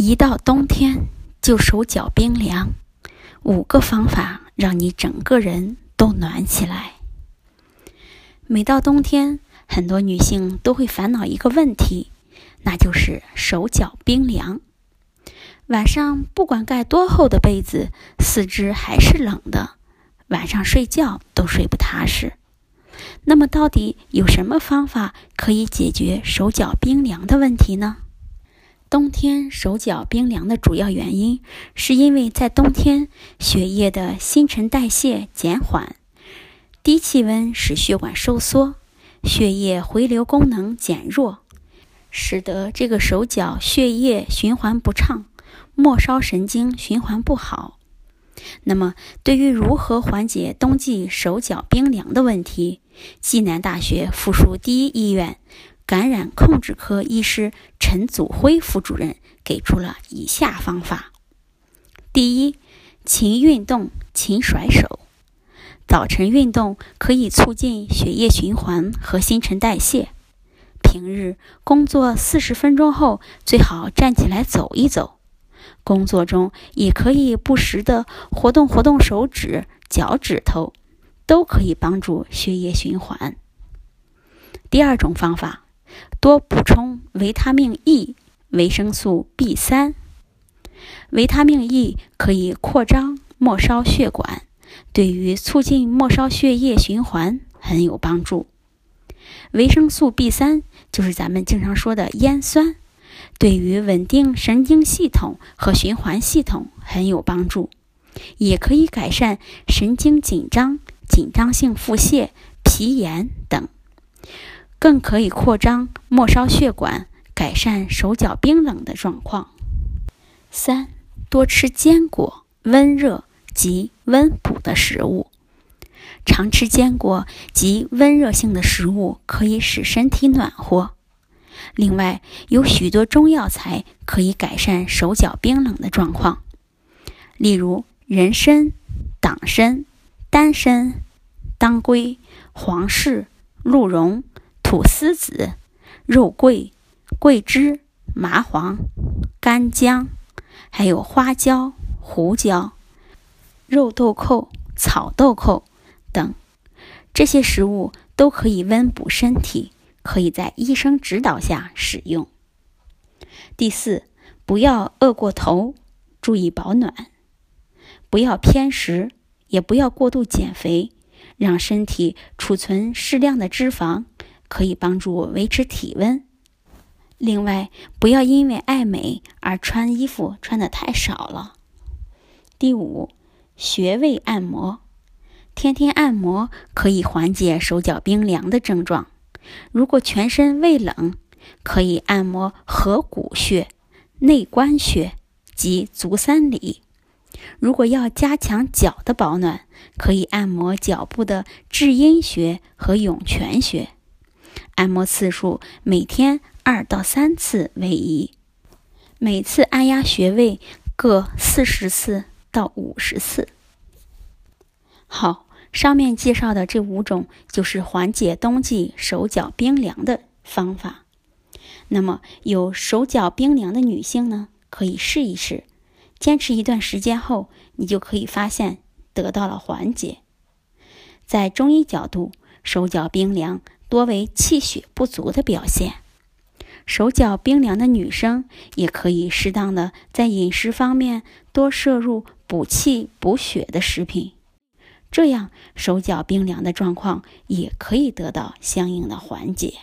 一到冬天就手脚冰凉，五个方法让你整个人都暖起来。每到冬天，很多女性都会烦恼一个问题，那就是手脚冰凉。晚上不管盖多厚的被子，四肢还是冷的，晚上睡觉都睡不踏实。那么，到底有什么方法可以解决手脚冰凉的问题呢？冬天手脚冰凉的主要原因，是因为在冬天血液的新陈代谢减缓，低气温使血管收缩，血液回流功能减弱，使得这个手脚血液循环不畅，末梢神经循环不好。那么，对于如何缓解冬季手脚冰凉的问题，济南大学附属第一医院。感染控制科医师陈祖辉副主任给出了以下方法：第一，勤运动，勤甩手。早晨运动可以促进血液循环和新陈代谢。平日工作四十分钟后，最好站起来走一走。工作中也可以不时的活动活动手指、脚趾头，都可以帮助血液循环。第二种方法。多补充维他命 E、维生素 B 三。维他命 E 可以扩张末梢血管，对于促进末梢血液循环很有帮助。维生素 B 三就是咱们经常说的烟酸，对于稳定神经系统和循环系统很有帮助，也可以改善神经紧张、紧张性腹泻、皮炎等。更可以扩张末梢血管，改善手脚冰冷的状况。三、多吃坚果、温热及温补的食物。常吃坚果及温热性的食物，可以使身体暖和。另外，有许多中药材可以改善手脚冰冷的状况，例如人参、党参、丹参、当归、黄芪、鹿茸。菟丝子、肉桂、桂枝、麻黄、干姜，还有花椒、胡椒、肉豆蔻、草豆蔻等，这些食物都可以温补身体，可以在医生指导下使用。第四，不要饿过头，注意保暖，不要偏食，也不要过度减肥，让身体储存适量的脂肪。可以帮助维持体温。另外，不要因为爱美而穿衣服穿的太少了。第五，穴位按摩，天天按摩可以缓解手脚冰凉的症状。如果全身胃冷，可以按摩合谷穴、内关穴及足三里。如果要加强脚的保暖，可以按摩脚部的至阴穴和涌泉穴。按摩次数每天二到三次为宜，每次按压穴位各四十次到五十次。好，上面介绍的这五种就是缓解冬季手脚冰凉的方法。那么有手脚冰凉的女性呢，可以试一试，坚持一段时间后，你就可以发现得到了缓解。在中医角度，手脚冰凉。多为气血不足的表现，手脚冰凉的女生也可以适当的在饮食方面多摄入补气补血的食品，这样手脚冰凉的状况也可以得到相应的缓解。